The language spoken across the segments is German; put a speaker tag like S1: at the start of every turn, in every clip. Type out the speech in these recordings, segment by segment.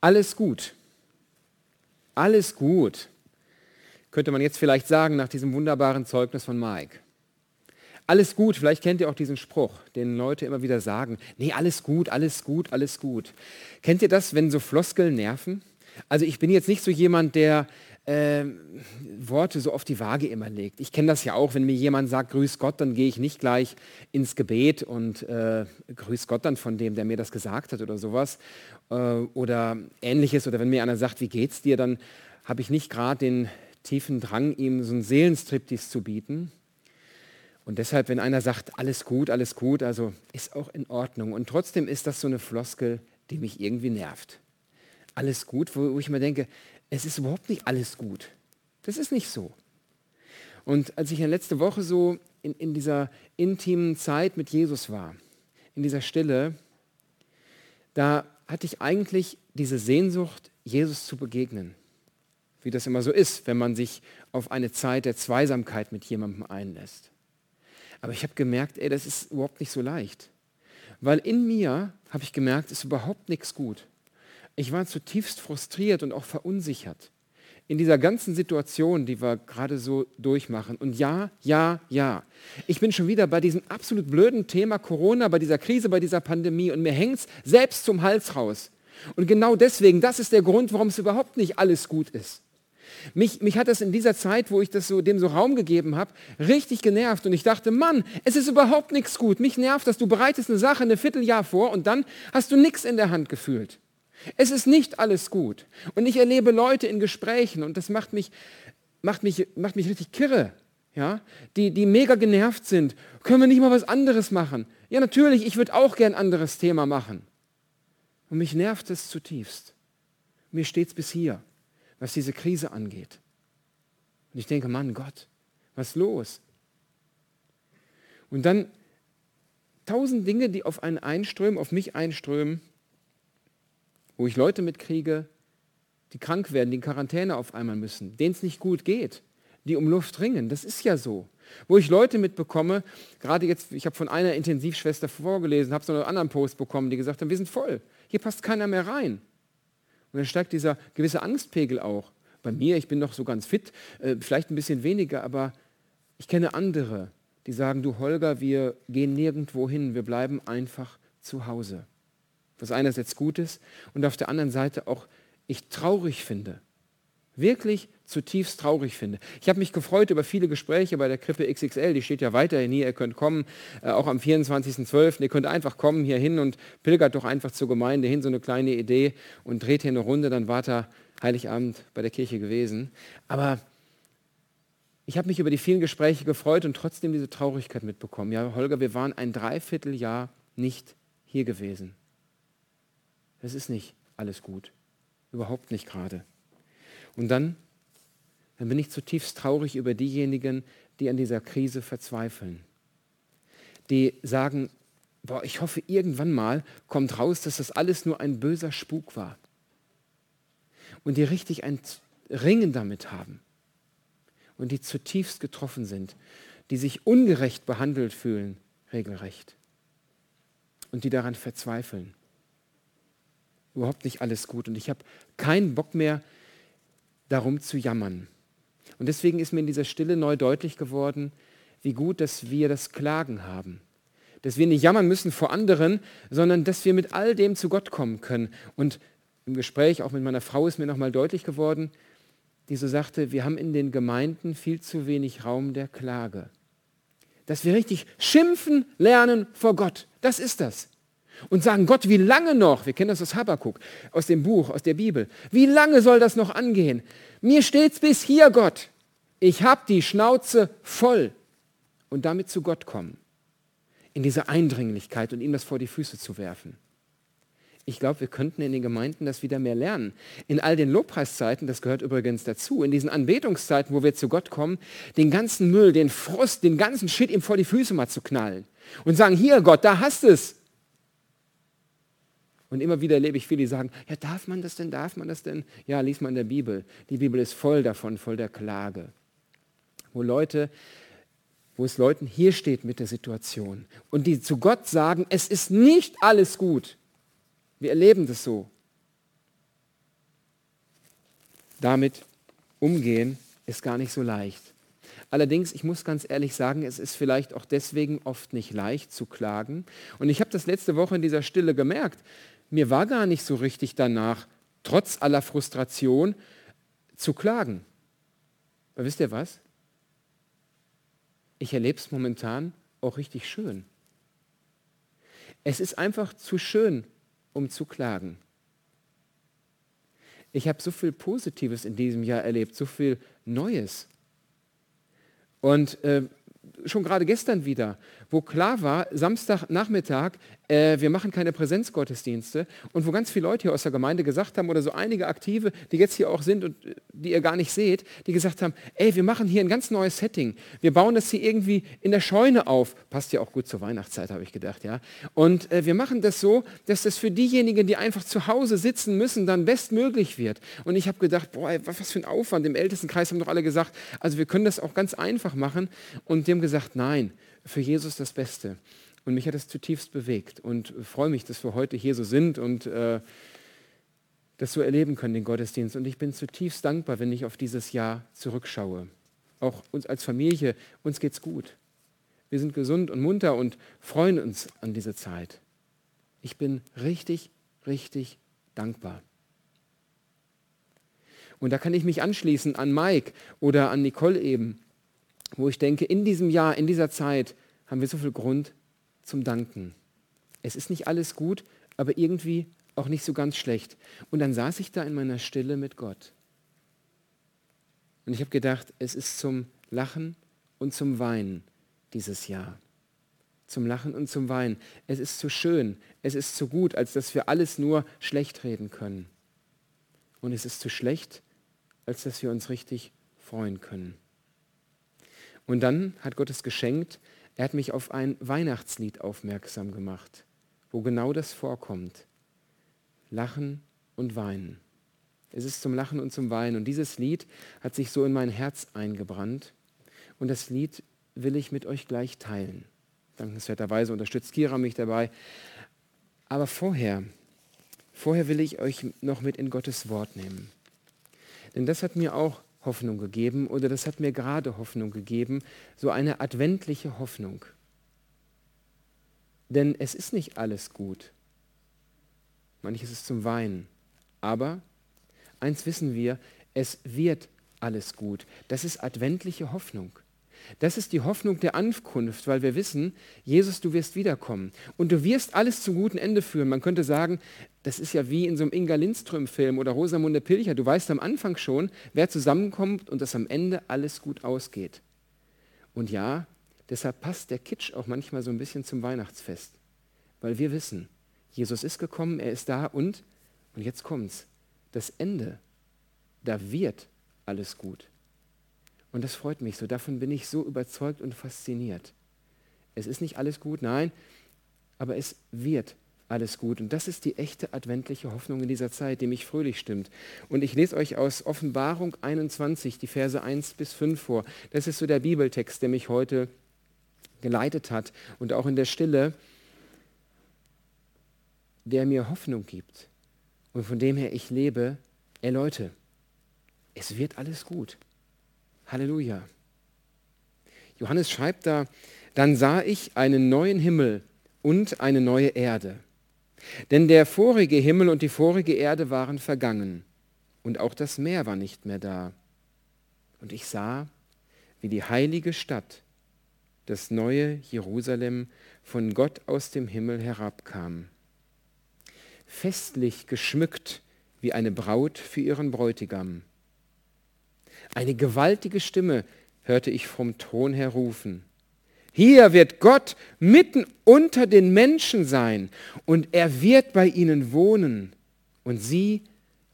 S1: Alles gut. Alles gut. Könnte man jetzt vielleicht sagen nach diesem wunderbaren Zeugnis von Mike. Alles gut, vielleicht kennt ihr auch diesen Spruch, den Leute immer wieder sagen. Nee, alles gut, alles gut, alles gut. Kennt ihr das, wenn so Floskeln nerven? Also ich bin jetzt nicht so jemand, der äh, Worte so auf die Waage immer legt. Ich kenne das ja auch, wenn mir jemand sagt, grüß Gott, dann gehe ich nicht gleich ins Gebet und äh, grüß Gott dann von dem, der mir das gesagt hat oder sowas. Äh, oder ähnliches. Oder wenn mir einer sagt, wie geht's dir, dann habe ich nicht gerade den tiefen Drang, ihm so einen Seelenstriptease zu bieten. Und deshalb, wenn einer sagt, alles gut, alles gut, also ist auch in Ordnung. Und trotzdem ist das so eine Floskel, die mich irgendwie nervt. Alles gut, wo, wo ich mir denke, es ist überhaupt nicht alles gut. Das ist nicht so. Und als ich ja letzte Woche so in, in dieser intimen Zeit mit Jesus war, in dieser Stille, da hatte ich eigentlich diese Sehnsucht, Jesus zu begegnen. Wie das immer so ist, wenn man sich auf eine Zeit der Zweisamkeit mit jemandem einlässt. Aber ich habe gemerkt, ey, das ist überhaupt nicht so leicht. Weil in mir habe ich gemerkt, ist überhaupt nichts gut. Ich war zutiefst frustriert und auch verunsichert in dieser ganzen Situation, die wir gerade so durchmachen. Und ja, ja, ja. Ich bin schon wieder bei diesem absolut blöden Thema Corona, bei dieser Krise, bei dieser Pandemie und mir hängt es selbst zum Hals raus. Und genau deswegen, das ist der Grund, warum es überhaupt nicht alles gut ist. Mich, mich hat das in dieser Zeit, wo ich das so, dem so Raum gegeben habe, richtig genervt. Und ich dachte, Mann, es ist überhaupt nichts gut. Mich nervt, dass du bereitest eine Sache ein Vierteljahr vor und dann hast du nichts in der Hand gefühlt. Es ist nicht alles gut. Und ich erlebe Leute in Gesprächen und das macht mich, macht mich, macht mich richtig kirre, ja? die, die mega genervt sind. Können wir nicht mal was anderes machen? Ja, natürlich, ich würde auch gern ein anderes Thema machen. Und mich nervt es zutiefst. Mir steht es bis hier, was diese Krise angeht. Und ich denke, Mann, Gott, was los? Und dann tausend Dinge, die auf einen einströmen, auf mich einströmen, wo ich Leute mitkriege, die krank werden, die in Quarantäne auf einmal müssen, denen es nicht gut geht, die um Luft ringen. Das ist ja so. Wo ich Leute mitbekomme, gerade jetzt, ich habe von einer Intensivschwester vorgelesen, habe so einen anderen Post bekommen, die gesagt haben, wir sind voll, hier passt keiner mehr rein. Und dann steigt dieser gewisse Angstpegel auch. Bei mir, ich bin noch so ganz fit, äh, vielleicht ein bisschen weniger, aber ich kenne andere, die sagen, du Holger, wir gehen nirgendwo hin, wir bleiben einfach zu Hause was einerseits gut ist und auf der anderen Seite auch ich traurig finde. Wirklich zutiefst traurig finde. Ich habe mich gefreut über viele Gespräche bei der Krippe XXL, die steht ja weiterhin hier, ihr könnt kommen, äh, auch am 24.12., ihr könnt einfach kommen hier hin und pilgert doch einfach zur Gemeinde hin, so eine kleine Idee und dreht hier eine Runde, dann war da Heiligabend bei der Kirche gewesen. Aber ich habe mich über die vielen Gespräche gefreut und trotzdem diese Traurigkeit mitbekommen. Ja, Holger, wir waren ein Dreivierteljahr nicht hier gewesen. Es ist nicht alles gut. Überhaupt nicht gerade. Und dann, dann bin ich zutiefst traurig über diejenigen, die an dieser Krise verzweifeln. Die sagen, boah, ich hoffe, irgendwann mal kommt raus, dass das alles nur ein böser Spuk war. Und die richtig ein Ringen damit haben. Und die zutiefst getroffen sind. Die sich ungerecht behandelt fühlen, regelrecht. Und die daran verzweifeln überhaupt nicht alles gut und ich habe keinen Bock mehr, darum zu jammern. Und deswegen ist mir in dieser Stille neu deutlich geworden, wie gut, dass wir das Klagen haben. Dass wir nicht jammern müssen vor anderen, sondern dass wir mit all dem zu Gott kommen können. Und im Gespräch auch mit meiner Frau ist mir nochmal deutlich geworden, die so sagte, wir haben in den Gemeinden viel zu wenig Raum der Klage. Dass wir richtig schimpfen lernen vor Gott. Das ist das und sagen, Gott, wie lange noch? Wir kennen das aus Habakkuk, aus dem Buch, aus der Bibel. Wie lange soll das noch angehen? Mir steht's bis hier, Gott. Ich habe die Schnauze voll. Und damit zu Gott kommen. In dieser Eindringlichkeit und ihm das vor die Füße zu werfen. Ich glaube, wir könnten in den Gemeinden das wieder mehr lernen. In all den Lobpreiszeiten, das gehört übrigens dazu, in diesen Anbetungszeiten, wo wir zu Gott kommen, den ganzen Müll, den Frust, den ganzen Shit ihm vor die Füße mal zu knallen. Und sagen, hier Gott, da hast es. Und immer wieder erlebe ich viele, die sagen, ja, darf man das denn, darf man das denn? Ja, lies mal in der Bibel. Die Bibel ist voll davon, voll der Klage. Wo Leute, wo es Leuten hier steht mit der Situation und die zu Gott sagen, es ist nicht alles gut. Wir erleben das so. damit umgehen, ist gar nicht so leicht. Allerdings, ich muss ganz ehrlich sagen, es ist vielleicht auch deswegen oft nicht leicht zu klagen. Und ich habe das letzte Woche in dieser Stille gemerkt. Mir war gar nicht so richtig danach, trotz aller Frustration, zu klagen. Aber wisst ihr was? Ich erlebe es momentan auch richtig schön. Es ist einfach zu schön, um zu klagen. Ich habe so viel Positives in diesem Jahr erlebt, so viel Neues. Und äh, schon gerade gestern wieder, wo klar war, Samstagnachmittag, äh, wir machen keine Präsenzgottesdienste und wo ganz viele Leute hier aus der Gemeinde gesagt haben oder so einige Aktive, die jetzt hier auch sind und äh, die ihr gar nicht seht, die gesagt haben, ey, wir machen hier ein ganz neues Setting. Wir bauen das hier irgendwie in der Scheune auf. Passt ja auch gut zur Weihnachtszeit, habe ich gedacht, ja. Und äh, wir machen das so, dass das für diejenigen, die einfach zu Hause sitzen müssen, dann bestmöglich wird. Und ich habe gedacht, boah, ey, was für ein Aufwand. Im Ältestenkreis haben doch alle gesagt, also wir können das auch ganz einfach machen. Und die haben gesagt, nein, für Jesus das Beste. Und mich hat das zutiefst bewegt und freue mich, dass wir heute hier so sind und äh, das so erleben können, den Gottesdienst. Und ich bin zutiefst dankbar, wenn ich auf dieses Jahr zurückschaue. Auch uns als Familie, uns geht's gut. Wir sind gesund und munter und freuen uns an diese Zeit. Ich bin richtig, richtig dankbar. Und da kann ich mich anschließen an Mike oder an Nicole eben, wo ich denke, in diesem Jahr, in dieser Zeit haben wir so viel Grund zum Danken. Es ist nicht alles gut, aber irgendwie auch nicht so ganz schlecht. Und dann saß ich da in meiner Stille mit Gott. Und ich habe gedacht, es ist zum Lachen und zum Weinen dieses Jahr. Zum Lachen und zum Weinen. Es ist zu schön, es ist zu gut, als dass wir alles nur schlecht reden können. Und es ist zu schlecht, als dass wir uns richtig freuen können. Und dann hat Gott es geschenkt, er hat mich auf ein Weihnachtslied aufmerksam gemacht, wo genau das vorkommt. Lachen und Weinen. Es ist zum Lachen und zum Weinen. Und dieses Lied hat sich so in mein Herz eingebrannt. Und das Lied will ich mit euch gleich teilen. Dankenswerterweise unterstützt Kira mich dabei. Aber vorher, vorher will ich euch noch mit in Gottes Wort nehmen. Denn das hat mir auch Hoffnung gegeben oder das hat mir gerade Hoffnung gegeben, so eine adventliche Hoffnung. Denn es ist nicht alles gut. Manches ist zum Weinen. Aber eins wissen wir, es wird alles gut. Das ist adventliche Hoffnung. Das ist die Hoffnung der Ankunft, weil wir wissen, Jesus, du wirst wiederkommen. Und du wirst alles zum guten Ende führen. Man könnte sagen, das ist ja wie in so einem Inga Lindström-Film oder Rosamunde Pilcher. Du weißt am Anfang schon, wer zusammenkommt und dass am Ende alles gut ausgeht. Und ja, deshalb passt der Kitsch auch manchmal so ein bisschen zum Weihnachtsfest. Weil wir wissen, Jesus ist gekommen, er ist da und, und jetzt kommt's, das Ende, da wird alles gut. Und das freut mich so. Davon bin ich so überzeugt und fasziniert. Es ist nicht alles gut, nein, aber es wird alles gut. Und das ist die echte adventliche Hoffnung in dieser Zeit, die mich fröhlich stimmt. Und ich lese euch aus Offenbarung 21 die Verse 1 bis 5 vor. Das ist so der Bibeltext, der mich heute geleitet hat und auch in der Stille, der mir Hoffnung gibt und von dem her ich lebe. Ey Leute, es wird alles gut. Halleluja. Johannes schreibt da, dann sah ich einen neuen Himmel und eine neue Erde. Denn der vorige Himmel und die vorige Erde waren vergangen und auch das Meer war nicht mehr da. Und ich sah, wie die heilige Stadt, das neue Jerusalem, von Gott aus dem Himmel herabkam. Festlich geschmückt wie eine Braut für ihren Bräutigam. Eine gewaltige Stimme hörte ich vom Thron her rufen. Hier wird Gott mitten unter den Menschen sein und er wird bei ihnen wohnen und sie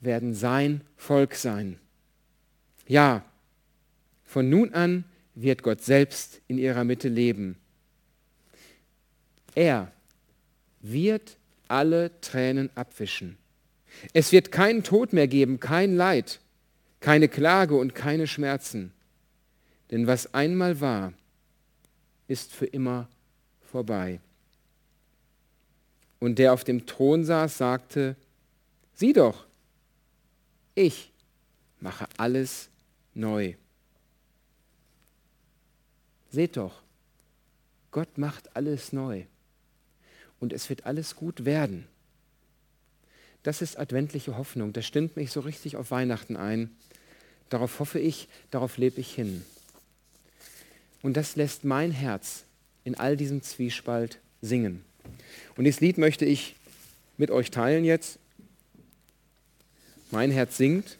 S1: werden sein Volk sein. Ja, von nun an wird Gott selbst in ihrer Mitte leben. Er wird alle Tränen abwischen. Es wird keinen Tod mehr geben, kein Leid keine Klage und keine Schmerzen. Denn was einmal war, ist für immer vorbei. Und der auf dem Thron saß, sagte, sieh doch, ich mache alles neu. Seht doch, Gott macht alles neu. Und es wird alles gut werden. Das ist adventliche Hoffnung. Das stimmt mich so richtig auf Weihnachten ein. Darauf hoffe ich, darauf lebe ich hin. Und das lässt mein Herz in all diesem Zwiespalt singen. Und dieses Lied möchte ich mit euch teilen jetzt. Mein Herz singt.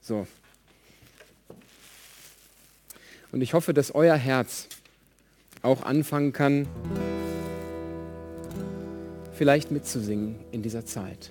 S1: So. Und ich hoffe, dass euer Herz auch anfangen kann, vielleicht mitzusingen in dieser Zeit.